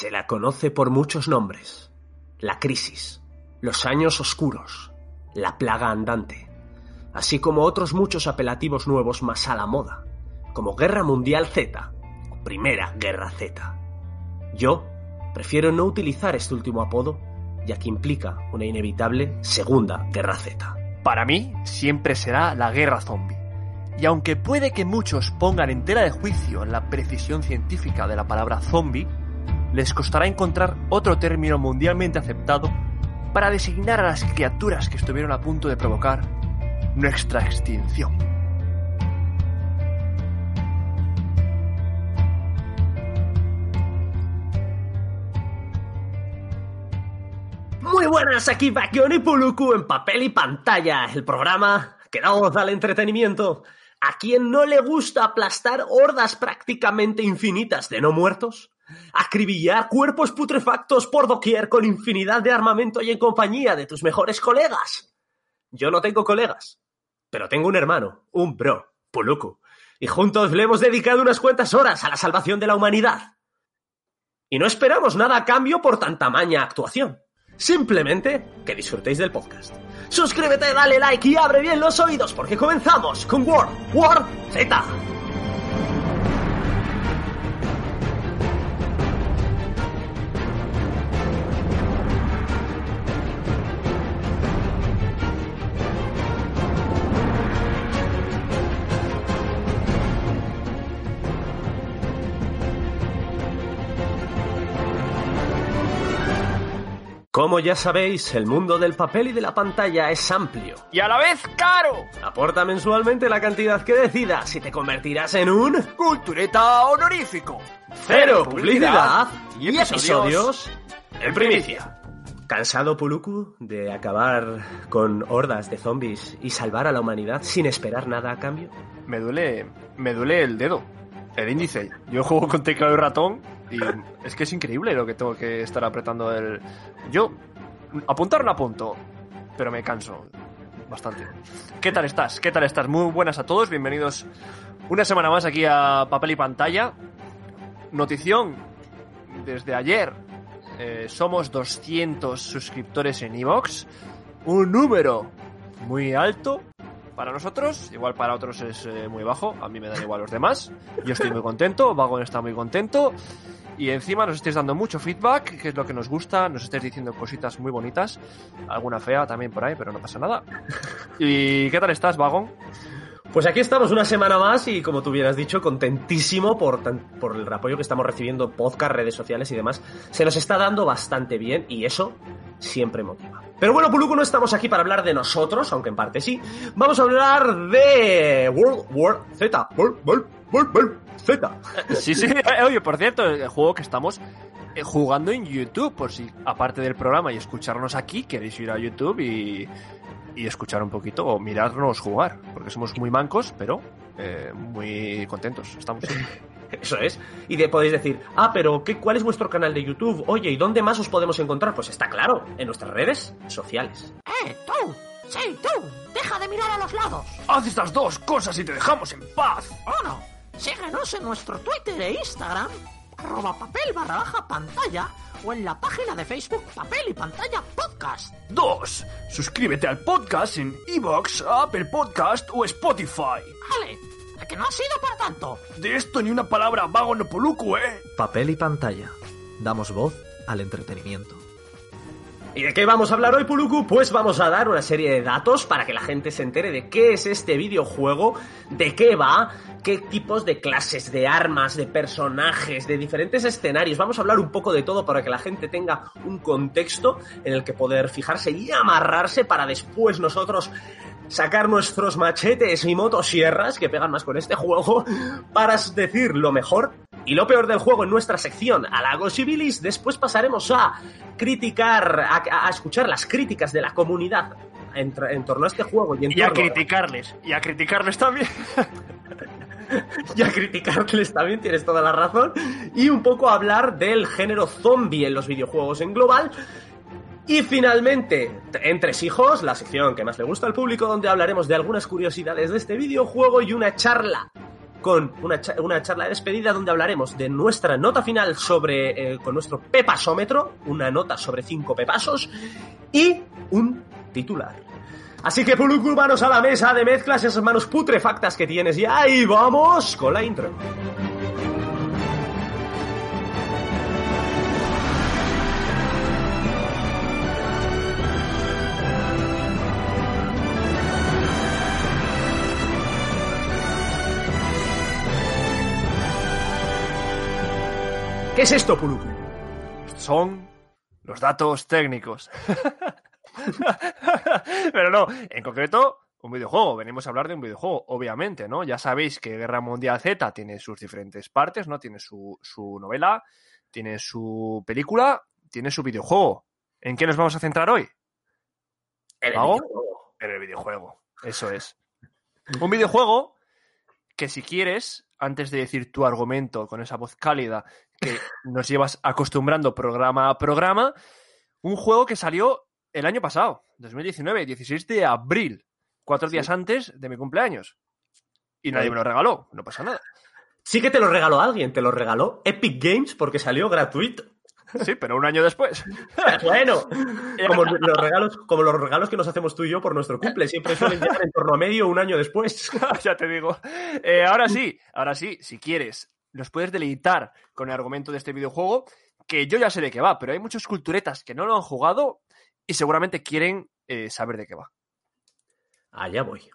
Se la conoce por muchos nombres. La crisis, los años oscuros, la plaga andante, así como otros muchos apelativos nuevos más a la moda, como Guerra Mundial Z o Primera Guerra Z. Yo prefiero no utilizar este último apodo, ya que implica una inevitable Segunda Guerra Z. Para mí, siempre será la guerra zombie. Y aunque puede que muchos pongan en tela de juicio la precisión científica de la palabra zombie, les costará encontrar otro término mundialmente aceptado para designar a las criaturas que estuvieron a punto de provocar nuestra extinción. Muy buenas, aquí Bakion y Puluku en papel y pantalla, el programa que da voz al entretenimiento. ¿A quien no le gusta aplastar hordas prácticamente infinitas de no muertos? Acribillar cuerpos putrefactos por doquier con infinidad de armamento y en compañía de tus mejores colegas. Yo no tengo colegas, pero tengo un hermano, un bro, Puluku, y juntos le hemos dedicado unas cuantas horas a la salvación de la humanidad. Y no esperamos nada a cambio por tan tamaña actuación. Simplemente que disfrutéis del podcast. Suscríbete, dale like y abre bien los oídos porque comenzamos con World War Z. Como ya sabéis, el mundo del papel y de la pantalla es amplio. Y a la vez caro. Aporta mensualmente la cantidad que decidas y te convertirás en un Cultureta honorífico. cero publicidad y episodios en primicia. ¿Cansado, Puluku, de acabar con hordas de zombies y salvar a la humanidad sin esperar nada a cambio? Me duele, me duele el dedo, el índice. Yo juego con teclado y ratón y es que es increíble lo que tengo que estar apretando el. Yo apuntar no apunto, pero me canso bastante. ¿Qué tal estás? ¿Qué tal estás? Muy buenas a todos, bienvenidos una semana más aquí a Papel y Pantalla. Notición desde ayer. eh, somos 200 suscriptores en Evox. Un número muy alto para nosotros. Igual para otros es eh, muy bajo. A mí me dan igual los demás. Yo estoy muy contento. Vagon está muy contento. Y encima nos estáis dando mucho feedback, que es lo que nos gusta. Nos estáis diciendo cositas muy bonitas. Alguna fea también por ahí, pero no pasa nada. ¿Y qué tal estás, Vagon? Pues aquí estamos una semana más y como tú hubieras dicho, contentísimo por, tan- por el apoyo que estamos recibiendo, podcast, redes sociales y demás. Se nos está dando bastante bien y eso siempre motiva. Pero bueno, Puluku, no estamos aquí para hablar de nosotros, aunque en parte sí. Vamos a hablar de World War Z. World, World, World, World Z. Sí, sí. Eh, Oye, por cierto, el juego que estamos eh, jugando en YouTube, por si aparte del programa y escucharnos aquí, queréis ir a YouTube y, y escuchar un poquito o mirarnos jugar, porque somos muy mancos, pero eh, muy contentos. Estamos. Eso es. Y de, podéis decir, ah, pero ¿qué, ¿cuál es vuestro canal de YouTube? Oye, ¿y dónde más os podemos encontrar? Pues está claro, en nuestras redes sociales. ¡Eh, tú! ¡Sí, tú! ¡Deja de mirar a los lados! Haz estas dos cosas y te dejamos en paz. Uno, síguenos en nuestro Twitter e Instagram, arroba papel barra baja pantalla, o en la página de Facebook Papel y Pantalla Podcast. Dos, suscríbete al podcast en Evox, Apple Podcast o Spotify. Vale, ¿a que no ha sido para tanto? De esto ni una palabra vago no poluco, ¿eh? Papel y pantalla. Damos voz al entretenimiento. ¿Y de qué vamos a hablar hoy, Puluku? Pues vamos a dar una serie de datos para que la gente se entere de qué es este videojuego, de qué va, qué tipos de clases, de armas, de personajes, de diferentes escenarios. Vamos a hablar un poco de todo para que la gente tenga un contexto en el que poder fijarse y amarrarse para después nosotros sacar nuestros machetes y motosierras que pegan más con este juego para decir lo mejor y lo peor del juego en nuestra sección Halagos y Bilis. Después pasaremos a criticar, a, a escuchar las críticas de la comunidad en, torno a este juego y en Y a criticarles. Y a criticarles también. y a criticarles también, tienes toda la razón. Y un poco a hablar del género zombie en los videojuegos en global. Y finalmente, Entre Hijos, la sección que más le gusta al público, donde hablaremos de algunas curiosidades de este videojuego y una charla con una, una charla de despedida donde hablaremos de nuestra nota final sobre, eh, con nuestro pepasómetro, una nota sobre cinco pepasos y un titular. Así que manos a la mesa de mezclas, esas manos putrefactas que tienes y ahí vamos con la intro. ¿Qué es esto, Puluku? Son los datos técnicos. Pero no, en concreto, un videojuego. Venimos a hablar de un videojuego, obviamente, ¿no? Ya sabéis que Guerra Mundial Z tiene sus diferentes partes, ¿no? Tiene su, su novela, tiene su película, tiene su videojuego. ¿En qué nos vamos a centrar hoy? El ¿Mago? videojuego. En el videojuego. Eso es. Un videojuego que si quieres, antes de decir tu argumento con esa voz cálida que nos llevas acostumbrando programa a programa, un juego que salió el año pasado, 2019, 16 de abril, cuatro días antes de mi cumpleaños. Y nadie me lo regaló, no pasa nada. Sí que te lo regaló alguien, te lo regaló Epic Games porque salió gratuito. Sí, pero un año después. Bueno, como los regalos, como los regalos que nos hacemos tú y yo por nuestro cumple, siempre suelen llegar en torno a medio un año después. ya te digo. Eh, ahora sí, ahora sí, si quieres, nos puedes deleitar con el argumento de este videojuego, que yo ya sé de qué va, pero hay muchos culturetas que no lo han jugado y seguramente quieren eh, saber de qué va. Allá voy.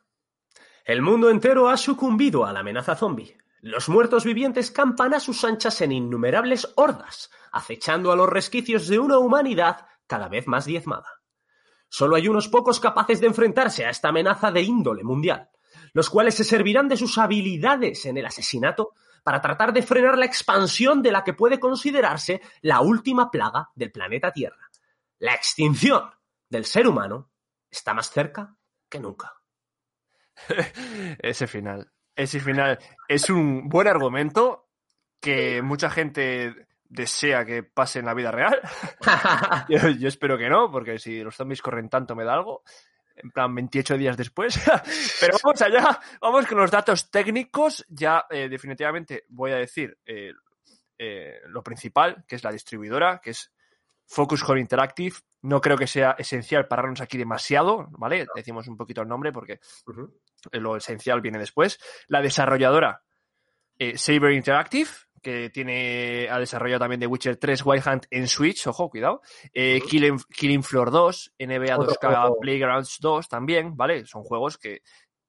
El mundo entero ha sucumbido a la amenaza zombie. Los muertos vivientes campan a sus anchas en innumerables hordas, acechando a los resquicios de una humanidad cada vez más diezmada. Solo hay unos pocos capaces de enfrentarse a esta amenaza de índole mundial, los cuales se servirán de sus habilidades en el asesinato para tratar de frenar la expansión de la que puede considerarse la última plaga del planeta Tierra. La extinción del ser humano está más cerca que nunca. ese final. Ese final es un buen argumento que mucha gente desea que pase en la vida real. Yo, yo espero que no, porque si los zombies corren tanto me da algo. En plan, 28 días después. Pero vamos allá, vamos con los datos técnicos. Ya eh, definitivamente voy a decir eh, eh, lo principal, que es la distribuidora, que es Focus Home Interactive. No creo que sea esencial pararnos aquí demasiado, ¿vale? Decimos un poquito el nombre porque Ujú. lo esencial viene después. La desarrolladora eh, Saber Interactive, que tiene ha desarrollado también The Witcher 3 Wild Hunt en Switch, ojo, cuidado. Eh. Killing, Killing Floor 2, NBA Otro 2K juego. Playgrounds 2 también, ¿vale? Son juegos que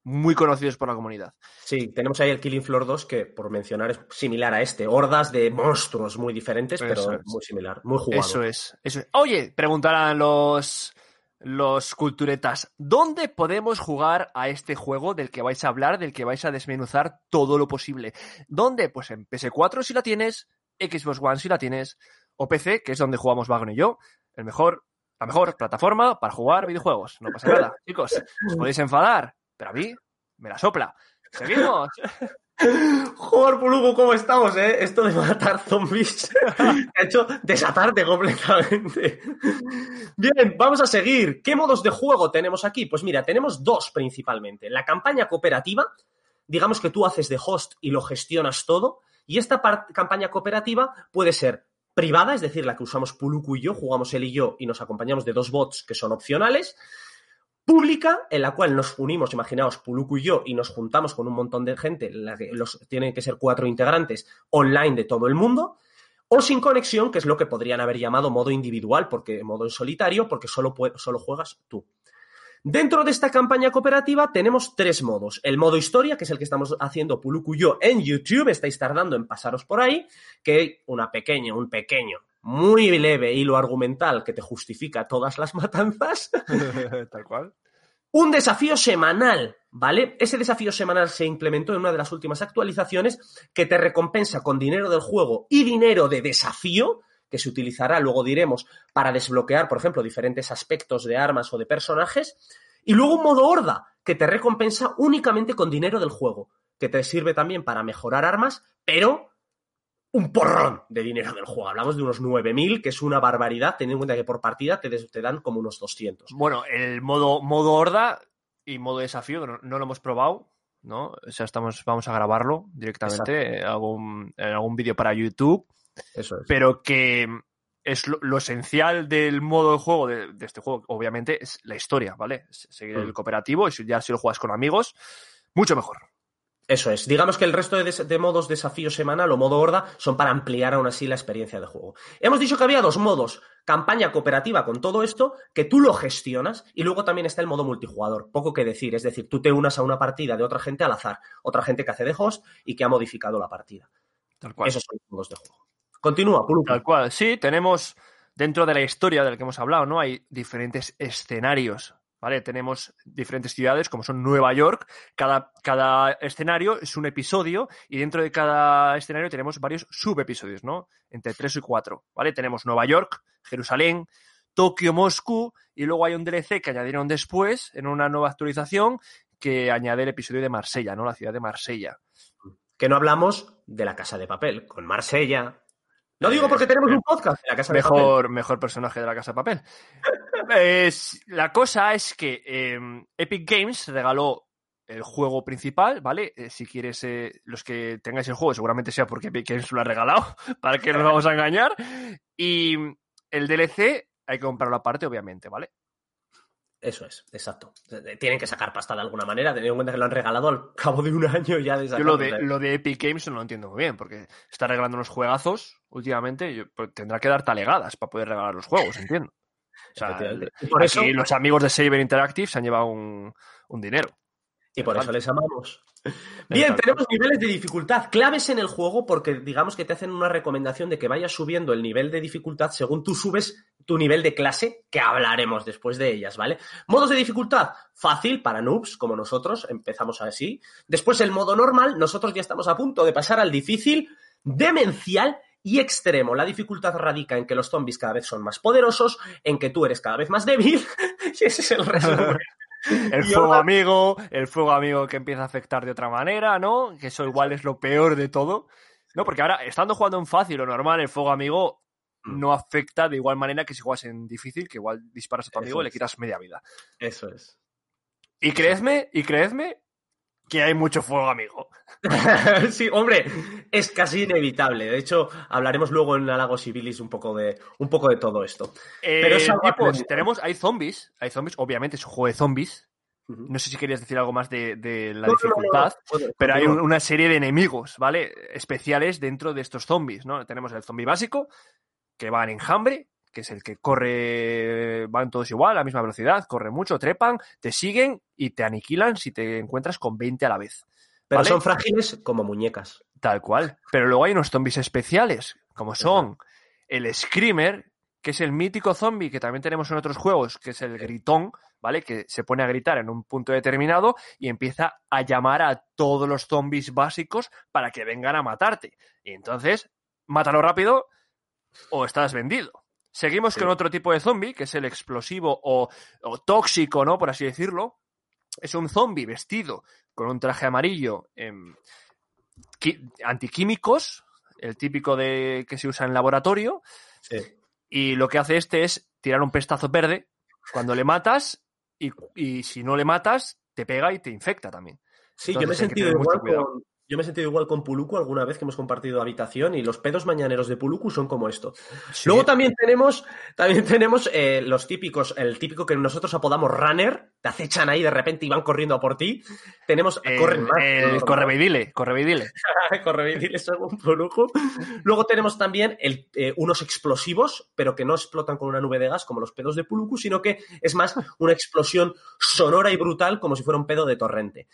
muy conocidos por la comunidad. Sí, tenemos ahí el Killing Floor 2 que, por mencionar, es similar a este. Hordas de monstruos muy diferentes, Eso pero es. muy similar, muy jugado. Eso es, eso es. Oye, preguntarán los, los culturetas, ¿dónde podemos jugar a este juego del que vais a hablar, del que vais a desmenuzar todo lo posible? ¿Dónde? Pues en PS4 si la tienes, Xbox One si la tienes, o PC, que es donde jugamos Wagner y yo, el mejor, la mejor plataforma para jugar videojuegos. No pasa nada, chicos. Os podéis enfadar, pero a mí me la sopla. Seguimos. Joder, Pulugo, ¿cómo estamos, eh? Esto de matar zombies ha hecho desatarte completamente. Bien, vamos a seguir. ¿Qué modos de juego tenemos aquí? Pues mira, tenemos dos principalmente. La campaña cooperativa, digamos que tú haces de host y lo gestionas todo, y esta campaña cooperativa puede ser privada, es decir, la que usamos Puluku y yo, jugamos él y yo y nos acompañamos de dos bots que son opcionales, pública, en la cual nos unimos, imaginaos, Puluku y yo, y nos juntamos con un montón de gente, la que los, tienen que ser cuatro integrantes online de todo el mundo, o sin conexión, que es lo que podrían haber llamado modo individual, porque modo en solitario, porque solo, solo juegas tú. Dentro de esta campaña cooperativa tenemos tres modos. El modo historia, que es el que estamos haciendo Puluku y yo en YouTube, estáis tardando en pasaros por ahí, que una pequeña, un pequeño, muy leve hilo argumental que te justifica todas las matanzas. Tal cual. Un desafío semanal, ¿vale? Ese desafío semanal se implementó en una de las últimas actualizaciones que te recompensa con dinero del juego y dinero de desafío, que se utilizará, luego diremos, para desbloquear, por ejemplo, diferentes aspectos de armas o de personajes. Y luego un modo horda, que te recompensa únicamente con dinero del juego, que te sirve también para mejorar armas, pero un porrón de dinero del juego. Hablamos de unos 9.000, que es una barbaridad, teniendo en cuenta que por partida te, des- te dan como unos 200. Bueno, el modo, modo horda y modo desafío, que no, no lo hemos probado. ¿no? O sea, estamos, vamos a grabarlo directamente en algún, en algún vídeo para YouTube, Eso es. pero que es lo, lo esencial del modo de juego de, de este juego, obviamente, es la historia, ¿vale? Seguir Mm. el cooperativo y ya si lo juegas con amigos, mucho mejor. Eso es. Digamos que el resto de, modos desafío semanal o modo horda son para ampliar aún así la experiencia de juego. Hemos dicho que había dos modos. Campaña cooperativa con todo esto, que tú lo gestionas, y luego también está el modo multijugador. Poco que decir. Es decir, tú te unas a una partida de otra gente al azar. Otra gente que hace de host y que ha modificado la partida. Tal cual. Esos son los modos de juego. Continúa, Puluku. Tal cual. Sí, tenemos dentro de la historia de la que hemos hablado, ¿no? Hay diferentes escenarios, ¿vale? Tenemos diferentes ciudades, como son Nueva York. Cada, cada escenario es un episodio y dentro de cada escenario tenemos varios subepisodios, ¿no? Entre tres y cuatro, ¿vale? Tenemos Nueva York, Jerusalén, Tokio, Moscú y luego hay un DLC que añadieron después en una nueva actualización que añade el episodio de Marsella, ¿no? La ciudad de Marsella. Que no hablamos de la casa de papel, con Marsella. No Eh, digo porque tenemos eh, un podcast de la casa de papel. mejor, mejor personaje de la Casa de Papel. La cosa es que eh, Epic Games regaló el juego principal, ¿vale? Eh, si quieres, eh, los que tengáis el juego, seguramente sea porque Epic Games lo ha regalado, para que nos vamos a engañar. Y el DLC hay que comprarlo aparte, obviamente, ¿vale? Eso es, exacto. Tienen que sacar pasta de alguna manera, teniendo en cuenta que lo han regalado al cabo de un año ya de Yo lo de, lo de Epic Games no lo entiendo muy bien, porque está regalando unos juegazos últimamente, pues, tendrá que dar talegadas para poder regalar los juegos, entiendo. O sea, por eso, los amigos de Saber Interactive se han llevado un, un dinero. y por eso les amamos. Bien, tenemos niveles de dificultad claves en el juego porque digamos que te hacen una recomendación de que vayas subiendo el nivel de dificultad según tú subes tu nivel de clase, que hablaremos después de ellas, ¿vale? Modos de dificultad, fácil para noobs como nosotros, empezamos así. Después el modo normal, nosotros ya estamos a punto de pasar al difícil, demencial y extremo. La dificultad radica en que los zombies cada vez son más poderosos, en que tú eres cada vez más débil, y ese es el resumen. El fuego ahora- amigo, el fuego amigo que empieza a afectar de otra manera, ¿no? Que eso igual es lo peor de todo. No, porque ahora, estando jugando en fácil o normal, el fuego amigo Mm. no afecta de igual manera que si juegas en difícil, que igual disparas a tu Eso amigo y le quitas media vida. Eso es. Y creedme, y creedme que hay mucho fuego amigo. sí, hombre, es casi inevitable. De hecho, hablaremos luego en Alagos Civilis un poco de, un poco de todo esto. Pero Eh, es algo tenemos, hay zombies, hay zombies, obviamente es un juego de zombies. No sé si querías decir algo más de, de la No, no, no, no, dificultad. Pero hay un- una serie de enemigos, ¿vale? Especiales dentro de estos zombies, ¿no? Tenemos el zombie básico, que va en enjambre, que es el que corre, van todos igual, a la misma velocidad, corre mucho, trepan, te siguen y te aniquilan si te encuentras con 20 a la vez. Pero ¿vale? son frágiles como muñecas. Tal cual. Pero luego hay unos zombies especiales, como son el Screamer, que es el mítico zombie que también tenemos en otros juegos, que es el gritón, ¿vale? Que se pone a gritar en un punto determinado y empieza a llamar a todos los zombies básicos para que vengan a matarte. Y entonces, mátalo rápido o estás vendido. Seguimos Sí. con otro tipo de zombie, que es el explosivo o, o tóxico, ¿no? Por así decirlo. Es un zombie vestido con un traje amarillo em, antiquímicos, el típico de que se usa en laboratorio, Sí. y lo que hace este es tirar un pestazo verde cuando le matas y, y si no le matas te pega y te infecta también. Sí, yo me he Entonces sentido igual cuidado. con. Yo me he sentido igual con Puluku alguna vez que hemos compartido habitación y los pedos mañaneros de Puluku son como esto. Sí. Luego también tenemos, también tenemos eh, los típicos, el típico que nosotros apodamos runner, te acechan ahí de repente y van corriendo a por ti. Tenemos, el, corren más. el ¿no? correveidile, correveidile. Correvidiles según Puluku. Luego tenemos también el, eh, unos explosivos, pero que no explotan con una nube de gas como los pedos de Puluku, sino que es más una explosión sonora y brutal como si fuera un pedo de torrente.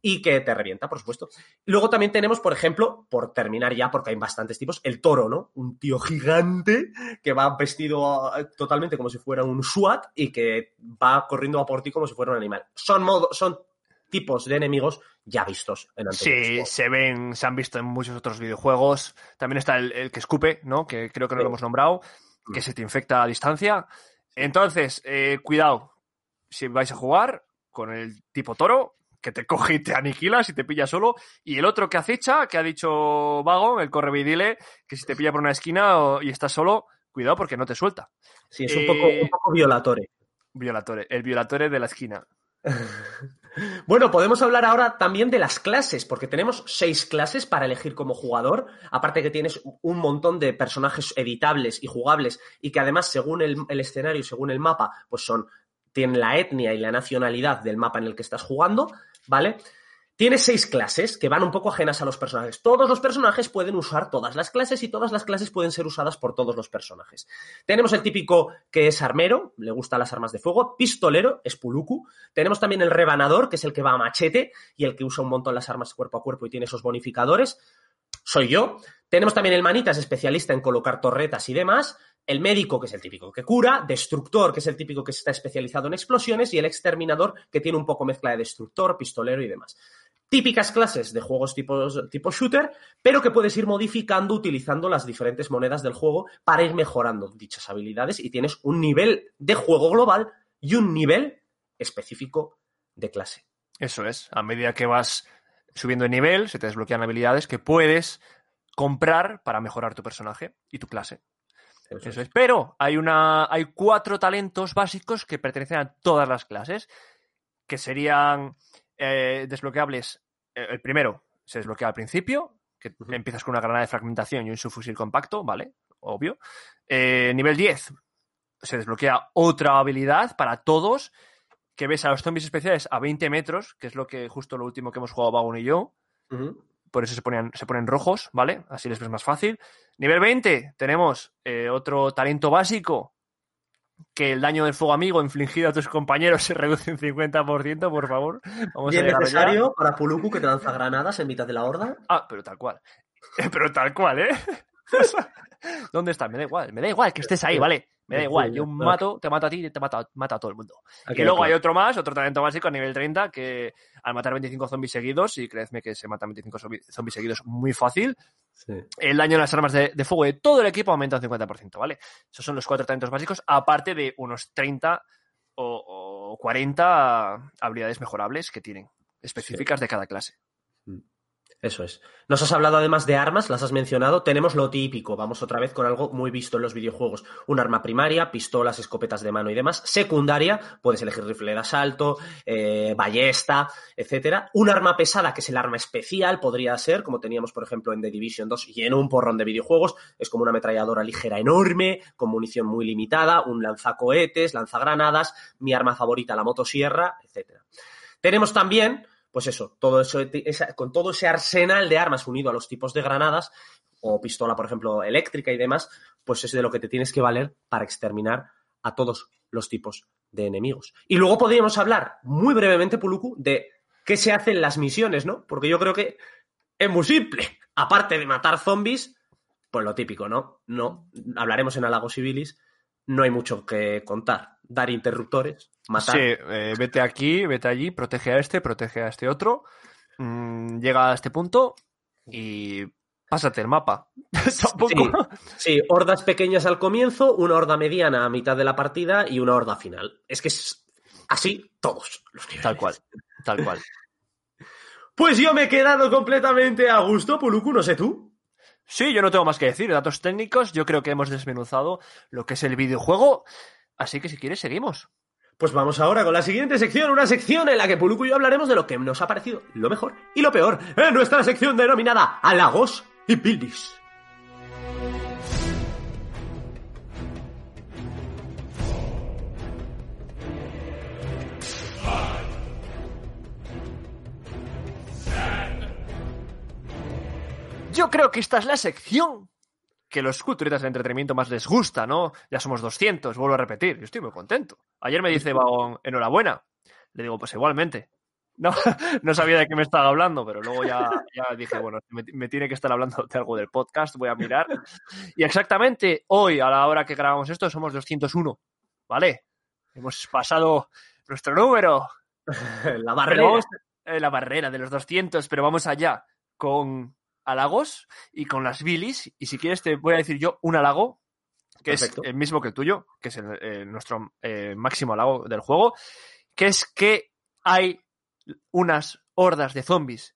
Y que te revienta, por supuesto. Luego también tenemos, por ejemplo, por terminar ya, porque hay bastantes tipos, el toro, ¿no? Un tío gigante que va vestido eh, totalmente como si fuera un SWAT y que va corriendo a por ti como si fuera un animal. Son, modo- son tipos de enemigos ya vistos en anteriores Sí, juegos. se ven, se han visto en muchos otros videojuegos. También está el, el que escupe, ¿no? Que creo que no Sí. lo hemos nombrado, que Mm. se te infecta a distancia. Entonces, eh, cuidado, si vais a jugar con el tipo toro, que te coge y te aniquila si te pilla solo. Y el otro que acecha, que ha dicho Vago, el correvidile, que si te pilla por una esquina o- y estás solo, cuidado porque no te suelta. Sí, es un Eh, poco, un poco violatore. Violatore, el violatore de la esquina. Bueno, podemos hablar ahora también de las clases, porque tenemos seis clases para elegir como jugador, aparte que tienes un montón de personajes editables y jugables, y que además, según el, el escenario y según el mapa, pues son, tienen la etnia y la nacionalidad del mapa en el que estás jugando, ¿vale? Tienes seis clases que van un poco ajenas a los personajes. Todos los personajes pueden usar todas las clases y todas las clases pueden ser usadas por todos los personajes. Tenemos el típico que es armero, le gustan las armas de fuego, pistolero, es Puluku. Tenemos también el rebanador, que es el que va a machete y el que usa un montón las armas cuerpo a cuerpo y tiene esos bonificadores. Soy yo. Tenemos también el manitas, especialista en colocar torretas y demás. El médico, que es el típico que cura, destructor, que es el típico que está especializado en explosiones, y el exterminador, que tiene un poco mezcla de destructor, pistolero y demás típicas clases de juegos tipo, shooter, pero que puedes ir modificando utilizando las diferentes monedas del juego para ir mejorando dichas habilidades y tienes un nivel de juego global y un nivel específico de clase. Eso es, a medida que vas subiendo de nivel, se te desbloquean habilidades que puedes comprar para mejorar tu personaje y tu clase. Eso Eso es. Pero hay una. hay cuatro talentos básicos que pertenecen a todas las clases. Que serían eh, desbloqueables. Eh, el primero se desbloquea al principio, que empiezas con una granada de fragmentación y un subfusil compacto, ¿vale? Obvio. Eh, nivel 10 se desbloquea otra habilidad para todos, que ves a los zombies especiales a 20 metros, que es lo que justo lo último que hemos jugado Vagon y yo. Ujú. Por eso se ponen, se ponen rojos, ¿vale? Así les ves más fácil. Nivel 20 tenemos eh, otro talento básico, que el daño del fuego amigo infligido a tus compañeros se reduce un 50%, por favor. Vamos Bien a necesario para Puluku que te lanza granadas en mitad de la horda. Ah, pero tal cual. Pero tal cual, ¿eh? ¿Dónde está? Me da igual, me da igual que estés ahí, ¿vale? Me da igual. Yo mato, te mato a ti y te mato, mato a todo el mundo. Aquí y luego hay otro más, otro talento básico a nivel 30, que al matar 25 zombies seguidos, y creedme que se matan 25 zombi- zombies seguidos muy fácil, Sí. el daño en las armas de, de fuego de todo el equipo aumenta un 50%, ¿vale? Esos son los cuatro talentos básicos, aparte de unos 30 o, o 40 habilidades mejorables que tienen, específicas de cada clase. Eso es. Nos has hablado además de armas, las has mencionado. Tenemos lo típico. Vamos otra vez con algo muy visto en los videojuegos. Un arma primaria, pistolas, escopetas de mano y demás. Secundaria, puedes elegir rifle de asalto, eh, ballesta, etcétera. Un arma pesada, que es el arma especial, podría ser, como teníamos, por ejemplo, en The Division 2 y en un porrón de videojuegos. Es como una ametralladora ligera enorme, con munición muy limitada, un lanzacohetes, lanzagranadas, mi arma favorita, la motosierra, etcétera. Tenemos también pues eso, todo eso, con todo ese arsenal de armas unido a los tipos de granadas, o pistola, por ejemplo, eléctrica y demás, pues es de lo que te tienes que valer para exterminar a todos los tipos de enemigos. Y luego podríamos hablar muy brevemente, Puluku, de qué se hace en las misiones, ¿no? Porque yo creo que es muy simple. Aparte de matar zombies, pues lo típico, ¿no? No, hablaremos en Halagos Civilis, no hay mucho que contar. Dar interruptores, matar. Sí, eh, vete aquí, vete allí, protege a este, protege a este otro, mm, llega a este punto y pásate el mapa. Tampoco. Sí, hordas pequeñas al comienzo, una horda mediana a mitad de la partida y una horda final. Es que es así todos los niveles. Tal cual, tal cual. Pues yo me he quedado completamente a gusto, Puluku, no sé tú. Sí, yo no tengo más que decir. Datos técnicos, yo creo que hemos desmenuzado lo que es el videojuego. Así que si quieres, seguimos. Pues vamos ahora con la siguiente sección, una sección en la que Puluku y yo hablaremos de lo que nos ha parecido lo mejor y lo peor en nuestra sección denominada Halagos y Pildis. Yo creo que esta es la sección que los culturistas del entretenimiento más les gusta, ¿no? Ya somos 200, vuelvo a repetir. Yo estoy muy contento. Ayer me dice Vagón, enhorabuena. Le digo, pues igualmente. No, no sabía de qué me estaba hablando, pero luego ya, ya dije, bueno, me, me tiene que estar hablando de algo del podcast, voy a mirar. Y exactamente hoy, a la hora que grabamos esto, somos 201, ¿vale? Hemos pasado nuestro número, La barrera. vamos- eh, la barrera de los 200, pero vamos allá con halagos y con las bilis. Y si quieres, te voy a decir yo un halago, que Perfecto. es el mismo que el tuyo, que es el- eh, nuestro eh, máximo halago del juego, que es que hay unas hordas de zombies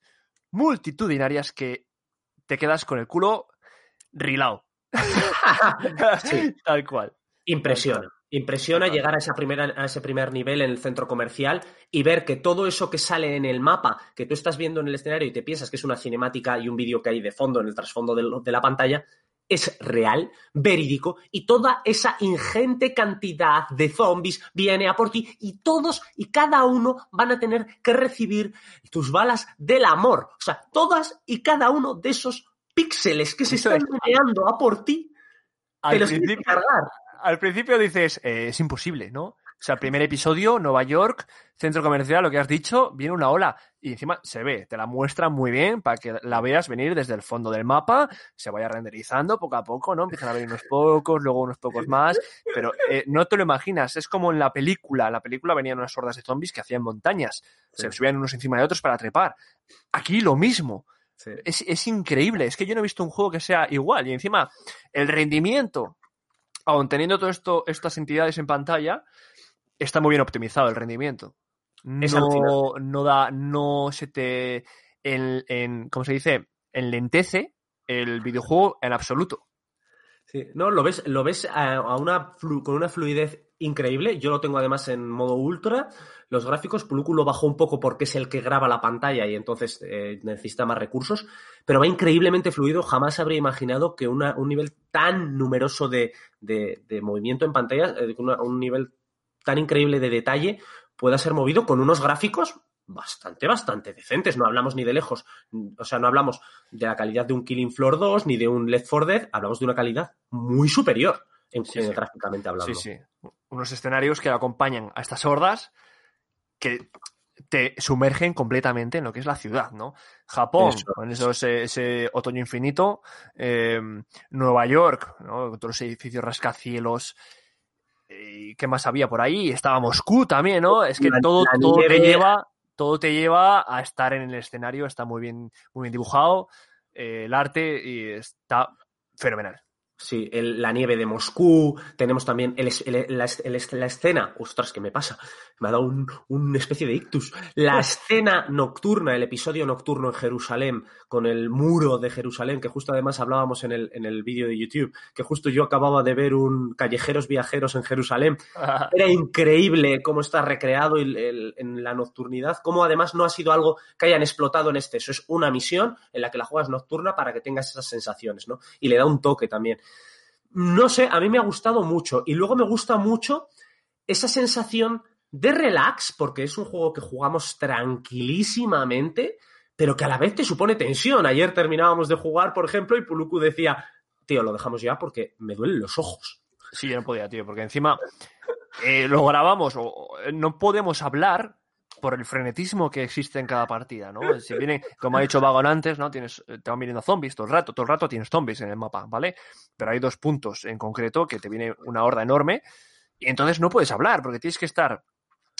multitudinarias que te quedas con el culo rilao. Sí. Tal cual. Impresiona, Impresiona llegar a, esa primera, a ese primer nivel en el centro comercial y ver que todo eso que sale en el mapa, que tú estás viendo en el escenario y te piensas que es una cinemática y un vídeo que hay de fondo en el trasfondo de, de la pantalla, es real, verídico, y toda esa ingente cantidad de zombies viene a por ti y todos y cada uno van a tener que recibir tus balas del amor. O sea, todas y cada uno de esos píxeles que se Eso están es. a por ti, Al te los que cargar. Al principio dices, eh, es imposible, ¿no? O sea, primer episodio, Nueva York, centro comercial, lo que has dicho, viene una ola y encima se ve, te la muestra muy bien para que la veas venir desde el fondo del mapa, se vaya renderizando poco a poco, ¿no? Empiezan a venir unos pocos, luego unos pocos más, pero eh, no te lo imaginas, es como en la película, en la película venían unas hordas de zombies que hacían montañas, se subían unos encima de otros para trepar. Aquí lo mismo. Es, es increíble, es que yo no he visto un juego que sea igual. Y encima, el rendimiento, aun teniendo todo esto, estas entidades en pantalla, está muy bien optimizado el rendimiento. No, no da, no se te en, en, ¿cómo se dice? enlentece el videojuego en absoluto. Sí, no, lo ves, lo ves a, a una flu- con una fluidez increíble. Yo lo tengo además en modo ultra. Los gráficos, Puluku lo bajó un poco porque es el que graba la pantalla y entonces eh, necesita más recursos, pero va increíblemente fluido. Jamás habría imaginado que una- un nivel tan numeroso de, de- de movimiento en pantalla, eh, una- un nivel tan increíble de detalle, pueda ser movido con unos gráficos bastante, bastante decentes. No hablamos ni de lejos, o sea, no hablamos de la calidad de un Killing Floor 2 ni de un Left 4 Dead, hablamos de una calidad muy superior en, Sí, sí. gráficamente hablando. Sí, sí. Unos escenarios que acompañan a estas hordas que te sumergen completamente en lo que es la ciudad, ¿no? Japón, Eso con esos, eh, ese otoño infinito, eh, Nueva York, ¿no? Con todos los edificios rascacielos. ¿Y qué más había por ahí? Estaba Moscú también, ¿no? Es que La- todo, la todo te lleva, todo te lleva a estar en el escenario, está muy bien, muy bien dibujado, eh, el arte y está fenomenal. Sí, el- la nieve de Moscú, tenemos también el la, escena, ostras, ¿qué me pasa? Me ha dado un- una especie de ictus. La escena nocturna, el episodio nocturno en Jerusalén, con el muro de Jerusalén, que justo además hablábamos en el, en el vídeo de YouTube, que justo yo acababa de ver un Callejeros Viajeros en Jerusalén. Era increíble cómo está recreado en la nocturnidad, cómo además no ha sido algo que hayan explotado en exceso. Es una misión en la que la juegas nocturna para que tengas esas sensaciones, ¿no? Y le da un toque también. No sé, a mí me ha gustado mucho. Y luego me gusta mucho esa sensación de relax, porque es un juego que jugamos tranquilísimamente, pero que a la vez te supone tensión. Ayer terminábamos de jugar, por ejemplo, y Puluku decía, tío, lo dejamos ya porque me duelen los ojos. Sí, yo no podía, tío, porque encima eh, lo grabamos o no podemos hablar por el frenetismo que existe en cada partida, ¿no? Si viene, como ha dicho Vagon antes, ¿no? Tienes, eh, te van viniendo zombies todo el rato, todo el rato tienes zombies en el mapa, ¿vale? Pero hay dos puntos en concreto que te viene una horda enorme y entonces no puedes hablar porque tienes que estar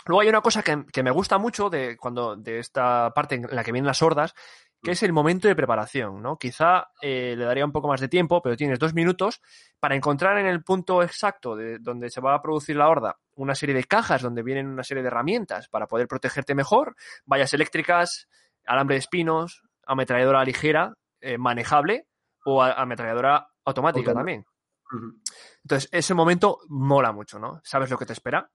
Luego hay una cosa que, que me gusta mucho de cuando de esta parte en la que vienen las hordas, que es el momento de preparación, ¿no? Quizá eh, le daría un poco más de tiempo, pero tienes dos minutos para encontrar en el punto exacto de donde se va a producir la horda una serie de cajas donde vienen una serie de herramientas para poder protegerte mejor, vallas eléctricas, alambre de espinos, ametralladora ligera, eh, manejable o ametralladora automática también. Entonces, ese momento mola mucho, ¿no? Sabes lo que te espera,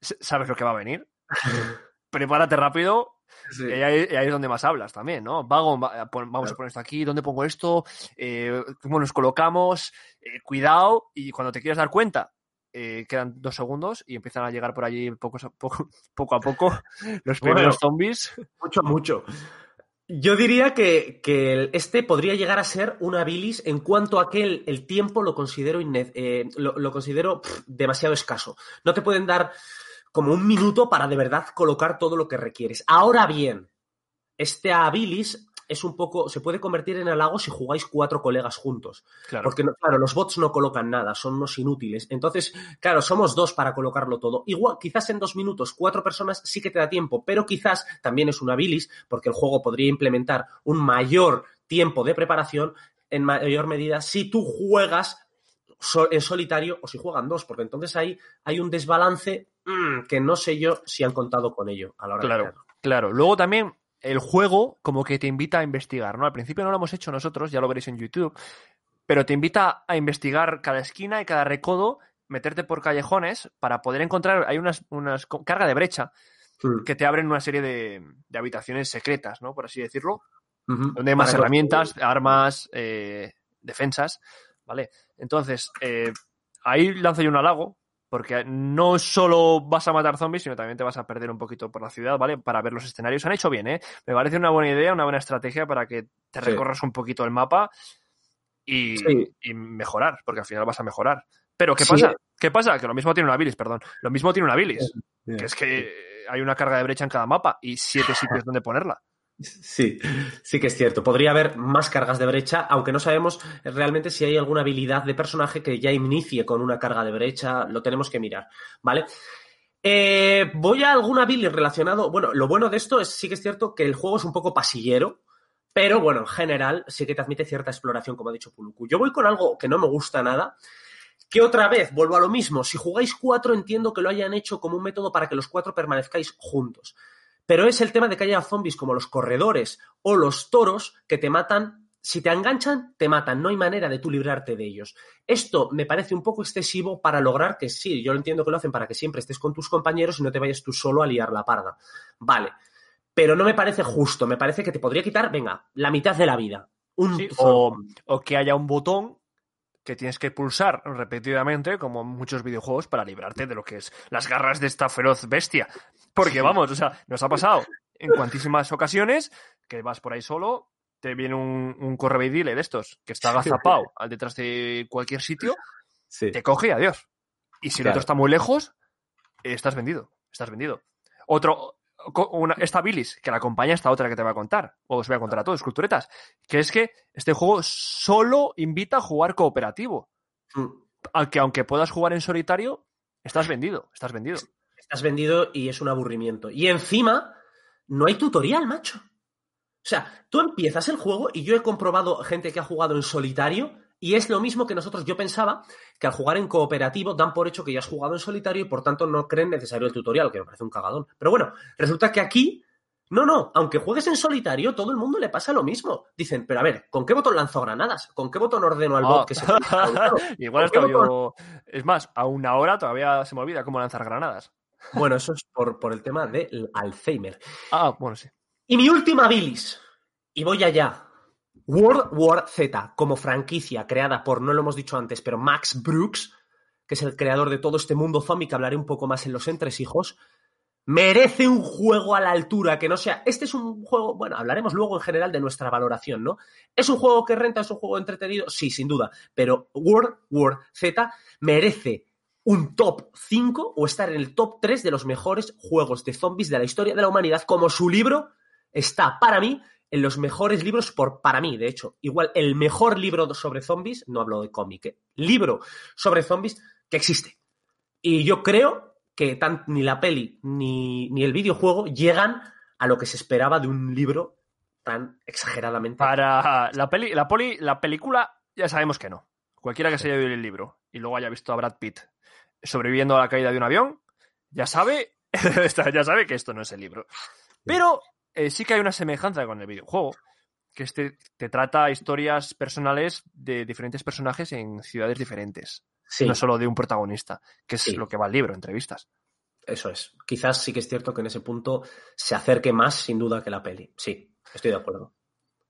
sabes lo que va a venir, prepárate rápido Sí. y ahí, y ahí es donde más hablas también, ¿no? Vago, pon- vamos a poner esto aquí, ¿dónde pongo esto? Eh, ¿Cómo nos colocamos? Eh, cuidado, y cuando te quieras dar cuenta, eh, quedan dos segundos y empiezan a llegar por allí poco, a poco, poco a poco los Bueno. primeros zombies. Mucho, mucho. Yo diría que, que este podría llegar a ser una bilis en cuanto a que el, el tiempo lo considero, inne- eh, lo, lo considero pff, demasiado escaso. No te pueden dar como un minuto para de verdad colocar todo lo que requieres. Ahora bien, este habilis es un poco, se puede convertir en halago si jugáis cuatro colegas juntos. Claro. Porque, no- claro, los bots no colocan nada, son unos inútiles. Entonces, claro, somos dos para colocarlo todo. Igual, quizás en dos minutos, cuatro personas sí que te da tiempo, pero quizás también es una bilis, porque el juego podría implementar un mayor tiempo de preparación en mayor medida si tú juegas en solitario o si juegan dos, porque entonces ahí hay un desbalance mm, que no sé yo si han contado con ello a la hora de Claro, crearlo. claro. Luego también el juego como que te invita a investigar, ¿no? Al principio no lo hemos hecho nosotros, ya lo veréis en YouTube, pero te invita a investigar cada esquina y cada recodo meterte por callejones para poder encontrar. Hay unas, unas carga de brecha Mm. que te abren una serie de, de habitaciones secretas, ¿no? Por así decirlo. Donde hay más Para herramientas, armas, eh, defensas, ¿vale? Entonces, eh, ahí lanzo yo un halago, porque no solo vas a matar zombies, sino también te vas a perder un poquito por la ciudad, ¿vale? Para ver los escenarios. Han hecho bien, ¿eh? Me parece una buena idea, una buena estrategia para que te Sí. recorras un poquito el mapa y, Sí. y mejorar, porque al final vas a mejorar. Pero, ¿qué Sí. pasa? ¿Qué pasa? Que lo mismo tiene una bilis, perdón. Lo mismo tiene una bilis, que es que hay una carga de brecha en cada mapa y siete sitios donde ponerla. Sí, sí que es cierto. Podría haber más cargas de brecha, aunque no sabemos realmente si hay alguna habilidad de personaje que ya inicie con una carga de brecha. Lo tenemos que mirar, ¿vale? Eh, voy a alguna build relacionado. Bueno, lo bueno de esto es sí que es cierto que el juego es un poco pasillero, pero bueno, en general sí que te admite cierta exploración, como ha dicho Puluku. Yo voy con algo que no me gusta nada. Que otra vez, vuelvo a lo mismo. Si jugáis cuatro, entiendo que lo hayan hecho como un método para que los cuatro permanezcáis juntos. Pero es el tema de que haya zombies como los corredores o los toros que te matan. Si te enganchan, te matan. No hay manera de tú librarte de ellos. Esto me parece un poco excesivo para lograr que sí, yo entiendo que lo hacen para que siempre estés con tus compañeros y no te vayas tú solo a liar la parda. Vale. Pero no me parece justo. Me parece que te podría quitar, venga, la mitad de la vida. Un Sí, zombie. o, o que haya un botón que tienes que pulsar repetidamente, como muchos videojuegos, para librarte de lo que es las garras de esta feroz bestia. Porque vamos, o sea, nos ha pasado en cuantísimas ocasiones que vas por ahí solo, te viene un, un correveidile de estos que está agazapado al detrás de cualquier sitio, Sí. te coge y adiós. Y si el otro está muy lejos, estás vendido. Estás vendido. Otro, una, esta bilis que la acompaña esta otra que te voy a contar, o os voy a contar a todos, culturetas, que es que este juego solo invita a jugar cooperativo. Mm. Al que aunque puedas jugar en solitario, estás vendido, estás vendido. Estás vendido y es un aburrimiento. Y encima, no hay tutorial, macho. O sea, tú empiezas el juego y yo he comprobado gente que ha jugado en solitario y es lo mismo que nosotros. Yo pensaba que al jugar en cooperativo dan por hecho que ya has jugado en solitario y por tanto no creen necesario el tutorial, que me parece un cagadón. Pero bueno, resulta que aquí, no, no, aunque juegues en solitario, todo el mundo le pasa lo mismo. Dicen, pero a ver, ¿con qué botón lanzo granadas? ¿Con qué botón ordeno al Ah. bot que se Igual ¿Con qué estaba yo. Es más, a una hora todavía se me olvida cómo lanzar granadas. Bueno, eso es por, por el tema del Alzheimer. Ah, bueno, sí. Y mi última bilis, y voy allá. World War Z, como franquicia creada por, no lo hemos dicho antes, pero Max Brooks, que es el creador de todo este mundo zombie que hablaré un poco más en los entresijos, merece un juego a la altura, que no sea. Este es un juego, bueno, hablaremos luego en general de nuestra valoración, ¿no? ¿Es un juego que renta? ¿Es un juego entretenido? Sí, sin duda. Pero World War Z merece un top 5 o estar en el top 3 de los mejores juegos de zombies de la historia de la humanidad, como su libro está para mí en los mejores libros por para mí, de hecho, igual el mejor libro sobre zombies, no hablo de cómic, ¿eh? libro sobre zombies que existe. Y yo creo que tan, ni la peli ni, ni el videojuego llegan a lo que se esperaba de un libro tan exageradamente. Para la peli, la poli, la película, ya sabemos que no. Cualquiera que se haya leído el libro y luego haya visto a Brad Pitt sobreviviendo a la caída de un avión, ya sabe, ya sabe que esto no es el libro. Pero eh, sí que hay una semejanza con el videojuego, que este te trata historias personales de diferentes personajes en ciudades diferentes, Sí, no solo de un protagonista, que es Sí. lo que va al libro, entrevistas. eso es. Quizás sí que es cierto que en ese punto se acerque más, sin duda, que la peli. Sí, estoy de acuerdo.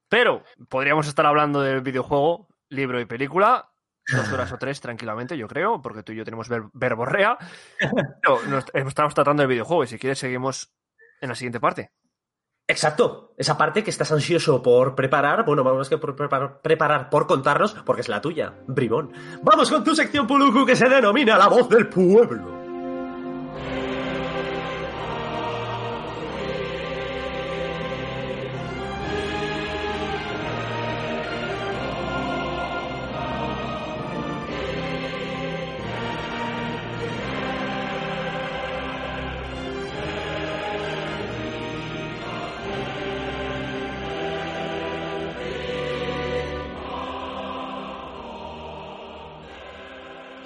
Pero podríamos estar hablando del videojuego, libro y película, dos horas o tres tranquilamente, yo creo, porque tú y yo tenemos ver- verborrea. Pero nos- estamos tratando del videojuego y si quieres seguimos en la siguiente parte. Exacto, esa parte que estás ansioso por preparar, bueno, vamos que por preparar, preparar por contarnos, porque es la tuya, bribón. Vamos con tu sección Puluku que se denomina La Voz del Pueblo.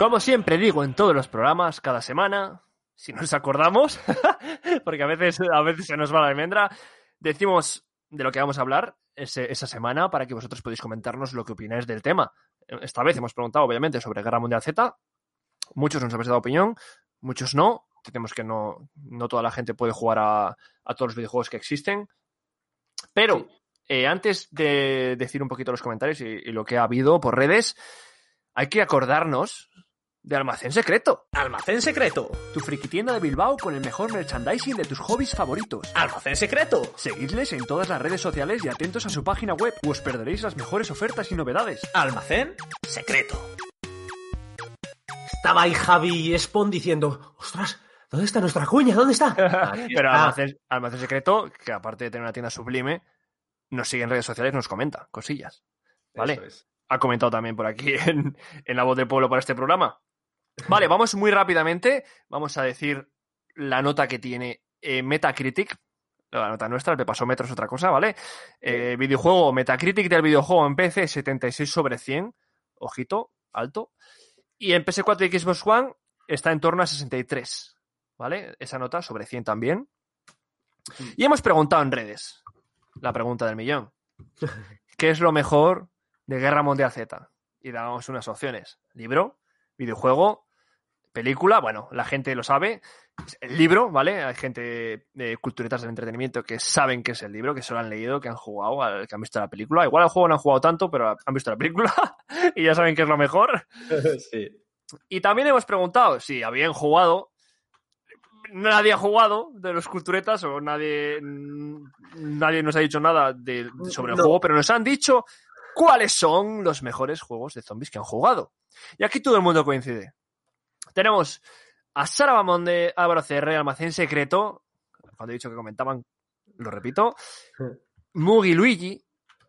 Como siempre digo en todos los programas, cada semana, si nos acordamos, porque a veces, a veces se nos va la almendra, decimos de lo que vamos a hablar ese- esa semana para que vosotros podáis comentarnos lo que opináis del tema. Esta vez hemos preguntado, obviamente, sobre Guerra Mundial Z, Muchos nos habéis dado opinión, muchos no. Tenemos que no, no toda la gente puede jugar a, a todos los videojuegos que existen. Pero eh, antes de decir un poquito los comentarios y, y lo que ha habido por redes, hay que acordarnos de Almacén Secreto, Almacén secreto. tu friki tienda de Bilbao con el mejor merchandising de tus hobbies favoritos. Almacén secreto. Seguidles en todas las redes sociales y atentos a su página web, o os perderéis las mejores ofertas y novedades. Almacén secreto. Estaba ahí Javi Spawn diciendo, ostras, ¿dónde está nuestra cuña? ¿Dónde está? Aquí Pero. Almacén, Almacén Secreto, que aparte de tener una tienda sublime, nos sigue en redes sociales, nos comenta cosillas. ¿Vale? Eso es. Ha comentado también por aquí en, en La Voz del Pueblo para este programa. Vale, vamos muy rápidamente. Vamos a decir la nota que tiene eh, Metacritic. La nota nuestra, el de pasómetro es otra cosa, ¿vale? Eh, videojuego, Metacritic del videojuego en PC, 76 sobre 100. Ojito, alto. Y en PS4 y Xbox One está en torno a 63. ¿Vale? Esa nota sobre 100 también. Y hemos preguntado en redes. La pregunta del millón. ¿Qué es lo mejor de Guerra Mundial Z? Y damos unas opciones. Libro, videojuego, película. Bueno, la gente lo sabe. El libro, ¿vale? Hay gente de culturetas del entretenimiento que saben que es el libro, que se lo han leído, que han jugado, que han visto la película. Igual al juego no han jugado tanto, pero han visto la película y ya saben que es lo mejor. sí. Y también hemos preguntado si habían jugado. Nadie ha jugado de los culturetas o nadie, nadie nos ha dicho nada de- sobre el No. juego, pero nos han dicho cuáles son los mejores juegos de zombies que han jugado. Y aquí todo el mundo coincide. Tenemos a Sara Bamón de Álvaro CR, Almacén Secreto. Cuando he dicho que comentaban, lo repito. Mugi Luigi.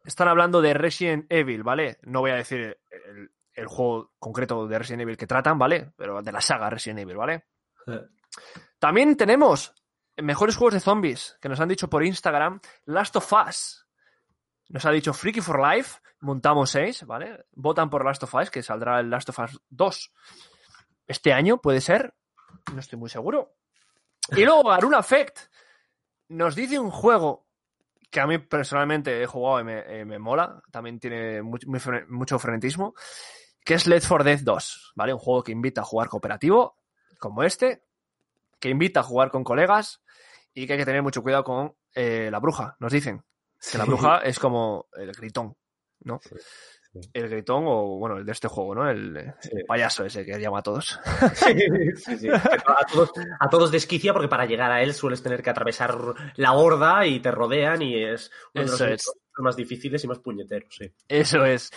Están hablando de Resident Evil, ¿vale? No voy a decir el, el juego concreto de Resident Evil que tratan, ¿vale? Pero de la saga Resident Evil, ¿vale? También tenemos mejores juegos de zombies que nos han dicho por Instagram. Last of Us. Nos ha dicho Freaky for Life. Montamos 6, ¿vale? Votan por Last of Us, que saldrá el Last of Us 2 este año, puede ser. No estoy muy seguro. Y luego Garuna Effect nos dice un juego que a mí personalmente he jugado y me, me mola. También tiene mucho frenetismo. Que es Left 4 Dead 2, ¿vale? Un juego que invita a jugar cooperativo, como este, que invita a jugar con colegas y que hay que tener mucho cuidado con eh, la bruja, nos dicen. Que la bruja es como el gritón, ¿no? Sí, El gritón o, bueno, el de este juego, ¿no? El Sí. payaso ese que llama a todos. Sí, sí, sí. A todos, a todos desquicia porque para llegar a él sueles tener que atravesar la horda y te rodean y es uno de los es. más difíciles y más puñeteros, sí. Eso es.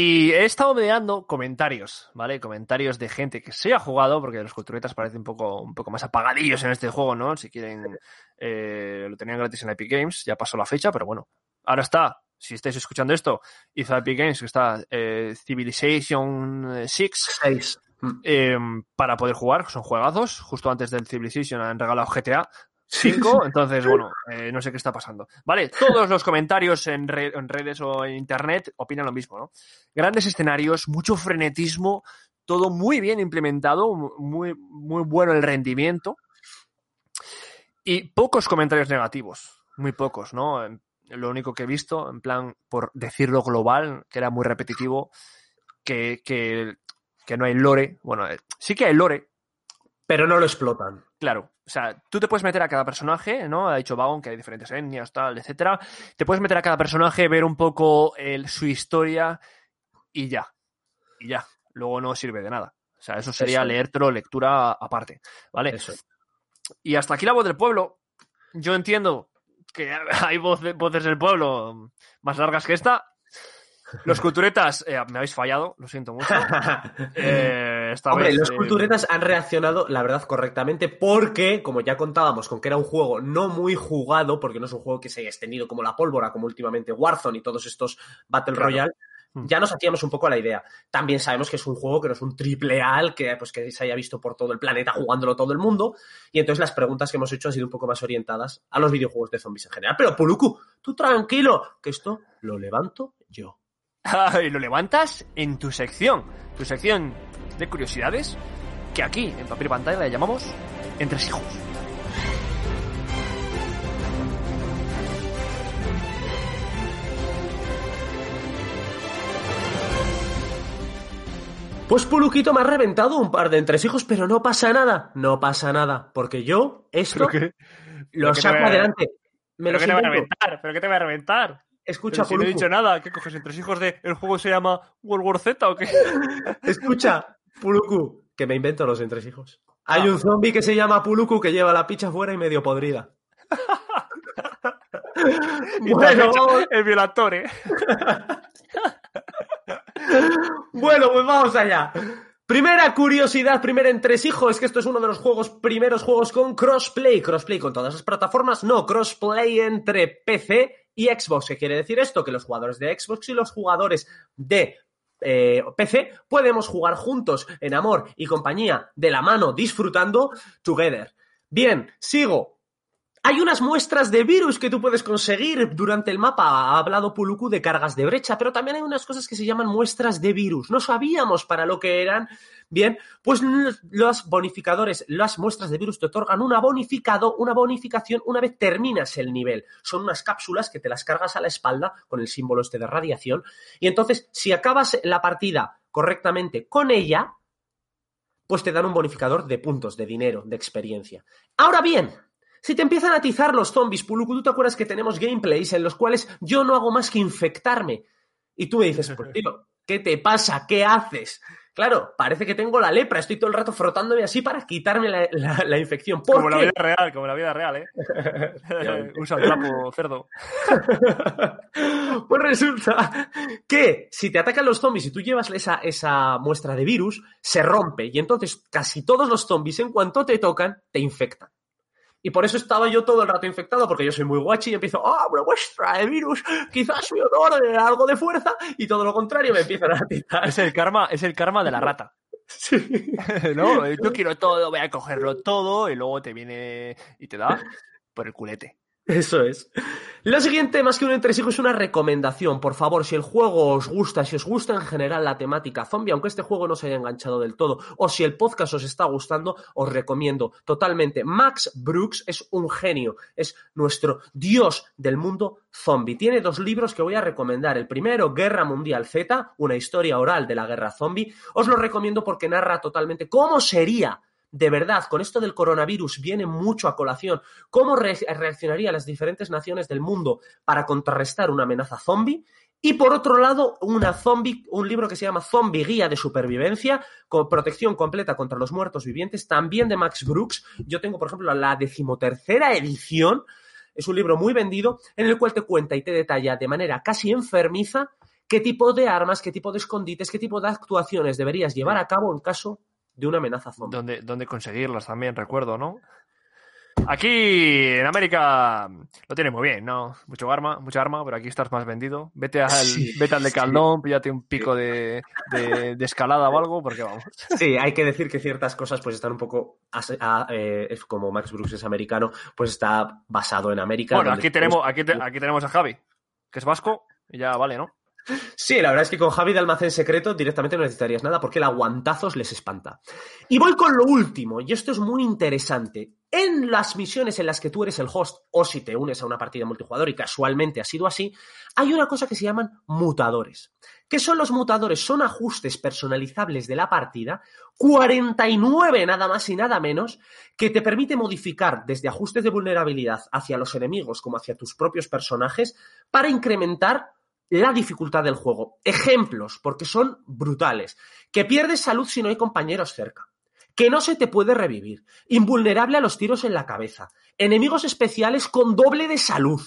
Y he estado mirando comentarios, ¿vale? Comentarios de gente que se ha jugado, porque los culturetas parecen un poco, un poco más apagadillos en este juego, ¿no? Si quieren, eh, lo tenían gratis en Epic Games, ya pasó la fecha, pero bueno. Ahora está, si estáis escuchando esto, hizo Epic Games, que está eh, Civilization 6, Seis. eh, para poder jugar, son juegazos. Justo antes del Civilization han regalado GTA 5, entonces, bueno, eh, no sé qué está pasando. Vale, todos los comentarios en, re- en redes o en internet opinan lo mismo, ¿no? Grandes escenarios, mucho frenetismo, todo muy bien implementado, muy, muy bueno el rendimiento. Y pocos comentarios negativos, muy pocos, ¿no? Lo único que he visto, en plan, por decirlo global, que era muy repetitivo, que, que, que no hay lore. Bueno, eh, sí que hay lore, Pero no lo explotan. Claro, o sea, tú te puedes meter a cada personaje, ¿no? Ha dicho Vagon que hay diferentes etnias, tal, etcétera. Te puedes meter a cada personaje, ver un poco el- su historia y ya. Y ya. Luego no sirve de nada. O sea, eso sería Eso. leértelo lectura aparte, ¿vale? Eso. Y hasta aquí la voz del pueblo. Yo entiendo que hay voz- voces del pueblo más largas que esta. Los culturetas, eh, me habéis fallado, lo siento mucho. Eh, esta Hombre, vez, los eh, culturetas han reaccionado, la verdad, correctamente, porque, como ya contábamos, con que era un juego no muy jugado, porque no es un juego que se haya extendido como la pólvora, como últimamente Warzone y todos estos Battle Claro. Royale, Mm. ya nos hacíamos un poco a la idea. También sabemos que es un juego que no es un triple A, al que, pues, que se haya visto por todo el planeta jugándolo todo el mundo, y entonces las preguntas que hemos hecho han sido un poco más orientadas a los videojuegos de zombies en general. Pero, Puluku, tú tranquilo, que esto lo levanto yo. y lo levantas en tu sección, tu sección de curiosidades, que aquí en papel y pantalla la llamamos Entresijos. Pues Puluquito me ha reventado un par de entresijos, pero no pasa nada. No pasa nada, porque yo esto ¿Pero qué? lo saco adelante. Me ¿Pero qué te voy a reventar? ¿Pero qué te voy a reventar? Escucha, Pero si no he dicho nada. ¿Qué coges? ¿Entre hijos de el juego se llama World War Z o qué? Escucha, Puluku, que me invento los entresijos. Hay Ah. un zombie que se llama Puluku que lleva la picha fuera y medio podrida. Y bueno, el violador, ¿eh? bueno, pues vamos allá. Primera curiosidad, primer entresijo, es que esto es uno de los juegos, primeros juegos con crossplay. Crossplay con todas las plataformas, no, crossplay entre PC y Xbox. ¿Qué quiere decir esto? Que los jugadores de Xbox y los jugadores de eh, PC podemos jugar juntos en amor y compañía, de la mano, disfrutando together. Bien, sigo. Hay unas muestras de virus que tú puedes conseguir durante el mapa. Ha hablado Puluku de cargas de brecha, pero también hay unas cosas que se llaman muestras de virus. No sabíamos para lo que eran. Bien, pues los bonificadores, las muestras de virus te otorgan una bonificado, una bonificación una vez terminas el nivel. Son unas cápsulas que te las cargas a la espalda con el símbolo este de radiación. Y entonces, si acabas la partida correctamente con ella, pues te dan un bonificador de puntos, de dinero, de experiencia. Ahora bien, si te empiezan a atizar los zombies, Puluku, tú te acuerdas que tenemos gameplays en los cuales yo no hago más que infectarme. Y tú me dices, pues tío, ¿qué te pasa? ¿Qué haces? Claro, parece que tengo la lepra, estoy todo el rato frotándome así para quitarme la, la- la infección. ¿Por Como la vida real, como la vida real, ¿eh? Usa el trapo, cerdo. pues resulta que si te atacan los zombies y tú llevas esa, esa muestra de virus, se rompe. Y entonces casi todos los zombies, en cuanto te tocan, te infectan. Y por eso estaba yo todo el rato infectado, porque yo soy muy guachi y empiezo, ah, una muestra de virus, quizás mi odor de algo de fuerza, y todo lo contrario me empiezan a atitar. Es el karma, es el karma de la rata. Sí. ¿No? Yo quiero todo, voy a cogerlo todo y luego te viene y te da por el culete. Eso es. Lo siguiente, más que un entresijo, es una recomendación. Por favor, si el juego os gusta, si os gusta en general la temática zombie, aunque este juego no se haya enganchado del todo, o si el podcast os está gustando, os recomiendo totalmente. Max Brooks es un genio, es nuestro dios del mundo zombie. Tiene dos libros que voy a recomendar. El primero, Guerra Mundial Z, una historia oral de la guerra zombie. Os lo recomiendo porque narra totalmente cómo sería de verdad, con esto del coronavirus viene mucho a colación cómo re- reaccionarían las diferentes naciones del mundo para contrarrestar una amenaza zombie. Y por otro lado, una un libro que se llama Zombie Guía de Supervivencia, con protección completa contra los muertos vivientes, también de Max Brooks. Yo tengo, por ejemplo, la decimotercera edición. Es un libro muy vendido en el cual te cuenta y te detalla de manera casi enfermiza qué tipo de armas, qué tipo de escondites, qué tipo de actuaciones deberías llevar a cabo en caso de una amenaza zombie. Donde, donde conseguirlas también, recuerdo, ¿no? Aquí en América lo tiene muy bien, ¿no? Mucho arma, mucha arma, pero aquí estás más vendido. Vete al, Sí, vete al de sí. Caldón, píllate un pico de, de- de escalada o algo, porque vamos. Sí, hay que decir que ciertas cosas pues están un poco a- eh, es como Max Brooks es americano, pues está basado en América. Bueno, aquí tenemos, aquí, te- aquí tenemos a Javi, que es vasco, y ya vale, ¿no? Sí, la verdad es que con Javi de Almacén Secreto directamente no necesitarías nada porque el aguantazos les espanta. Y voy con lo último, y esto es muy interesante. En las misiones en las que tú eres el host, o si te unes a una partida multijugador y casualmente ha sido así, hay una cosa que se llaman mutadores. ¿Qué son los mutadores? Son ajustes personalizables de la partida, 49 nada más y nada menos, que te permite modificar desde ajustes de vulnerabilidad hacia los enemigos como hacia tus propios personajes para incrementar la dificultad del juego. Ejemplos, porque son brutales. Que pierdes salud si no hay compañeros cerca. Que no se te puede revivir. Invulnerable a los tiros en la cabeza. Enemigos especiales con doble de salud.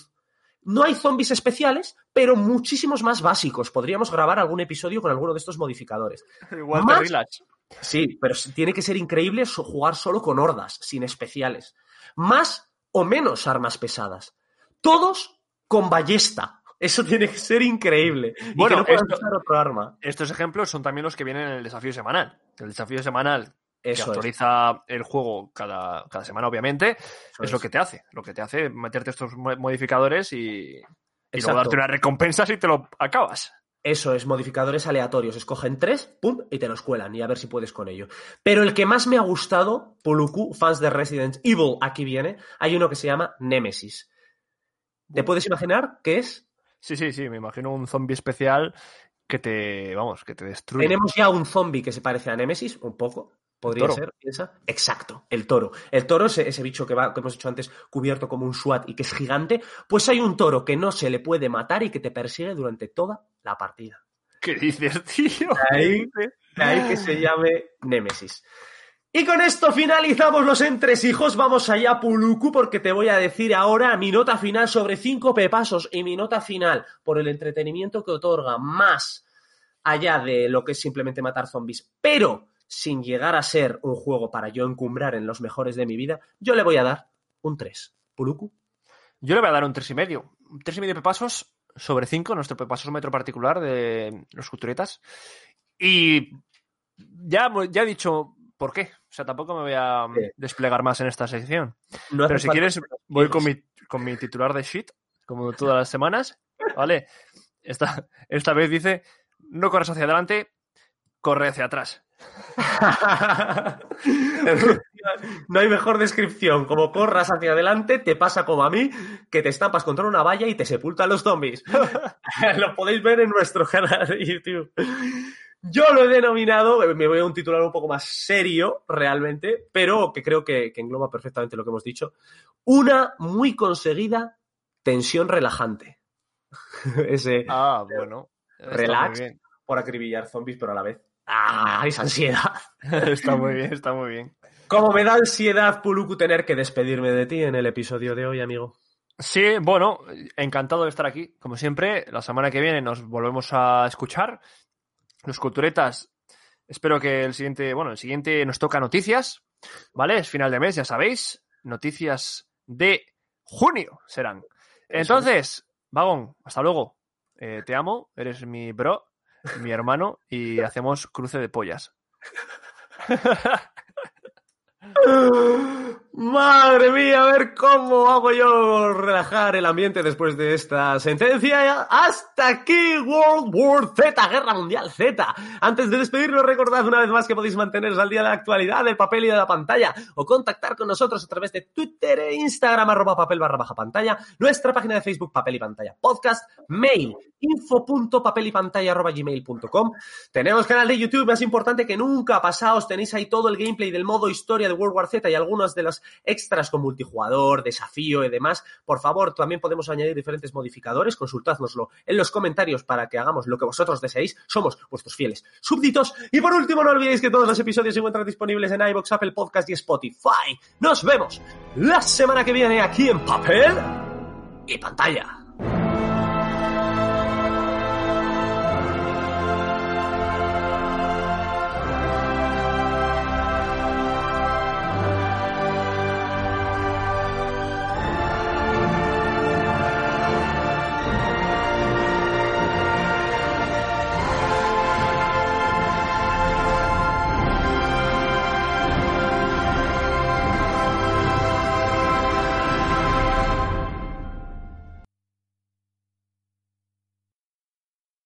No hay zombies especiales, pero muchísimos más básicos. Podríamos grabar algún episodio con alguno de estos modificadores. Walter Más- Relax. Sí, pero tiene que ser increíble jugar solo con hordas, sin especiales. Más o menos armas pesadas. Todos con ballesta. Eso tiene que ser increíble. Y Bueno, que no puedan usar otro arma. Estos ejemplos son también los que vienen en el desafío semanal. El desafío semanal que es. actualiza el juego cada, cada semana, obviamente, Eso es lo que te hace. Lo que te hace meterte estos mo- modificadores y, y luego darte una recompensa si te lo acabas. Eso es, modificadores aleatorios. Escogen tres, pum, y te los cuelan y a ver si puedes con ello. Pero el que más me ha gustado, Puluku, fans de Resident Evil, aquí viene, hay uno que se llama Nemesis. ¿Te puedes imaginar qué es? Sí, sí, sí, me imagino un zombie especial que te, vamos, que te destruye. Tenemos ya un zombie que se parece a Nemesis, un poco. Podría ser, piensa. Exacto, el toro. El toro es ese bicho que, va, que hemos dicho antes, cubierto como un SWAT y que es gigante. Pues hay un toro que no se le puede matar y que te persigue durante toda la partida. ¿Qué dices, tío? Ahí. De ahí que se llame Némesis. Y con esto finalizamos los entresijos. Vamos allá, Puluku, porque te voy a decir ahora mi nota final sobre cinco pepasos y mi nota final por el entretenimiento que otorga más allá de lo que es simplemente matar zombies, pero sin llegar a ser un juego para yo encumbrar en los mejores de mi vida, yo le voy a dar un 3. Puluku. Yo le voy a dar un 3,5. Un 3,5 pepasos sobre 5, nuestro pepasómetro particular de los culturetas. Y ya, ya he dicho por qué. O sea, tampoco me voy a Sí. desplegar más en esta sección. No Pero si quieres, voy con expliques. mi, con mi titular de shit, como todas las semanas. ¿Vale? Esta, esta vez dice: no corres hacia adelante, corre hacia atrás. no hay mejor descripción. Como corras hacia adelante, te pasa como a mí, que te estampas contra una valla y te sepultan los zombies. lo podéis ver en nuestro canal de YouTube. Yo lo he denominado, me voy a un titular un poco más serio, realmente, pero que creo que, que engloba perfectamente lo que hemos dicho. Una muy conseguida tensión relajante. Ese Ah, bueno. Relax. por acribillar zombies, pero a la vez. ¡Ah! ¡Esa ansiedad! Está muy bien, está muy bien. Como me da ansiedad, Puluku, tener que despedirme de ti en el episodio de hoy, amigo. Sí, bueno, encantado de estar aquí. Como siempre, la semana que viene nos volvemos a escuchar. Los culturetas, espero que el siguiente, bueno, el siguiente nos toca noticias, ¿vale? Es final de mes, ya sabéis. Noticias de junio serán. Entonces, Vagón, hasta luego. Eh, te amo, eres mi bro, mi hermano y hacemos cruce de pollas. Madre mía, a ver cómo hago yo relajar el ambiente después de esta sentencia. Hasta aquí World War Z, Guerra Mundial Z. Antes de despedirnos, recordad una vez más que podéis manteneros al día de la actualidad del papel y de la pantalla o contactar con nosotros a través de Twitter e Instagram, arroba papel barra pantalla, nuestra página de Facebook, papel y pantalla podcast, mail, info.papelypantalla arroba gmail.com. Tenemos canal de YouTube, más importante que nunca, pasaos, tenéis ahí todo el gameplay del modo historia de World War Z y algunas de las extras con multijugador, desafío y demás. Por favor, también podemos añadir diferentes modificadores, consultádnoslo en los comentarios para que hagamos lo que vosotros deseéis. Somos vuestros fieles súbditos. Y por último, no olvidéis que todos los episodios se encuentran disponibles en iVoox, Apple Podcast y Spotify. Nos vemos la semana que viene aquí en Papel y Pantalla.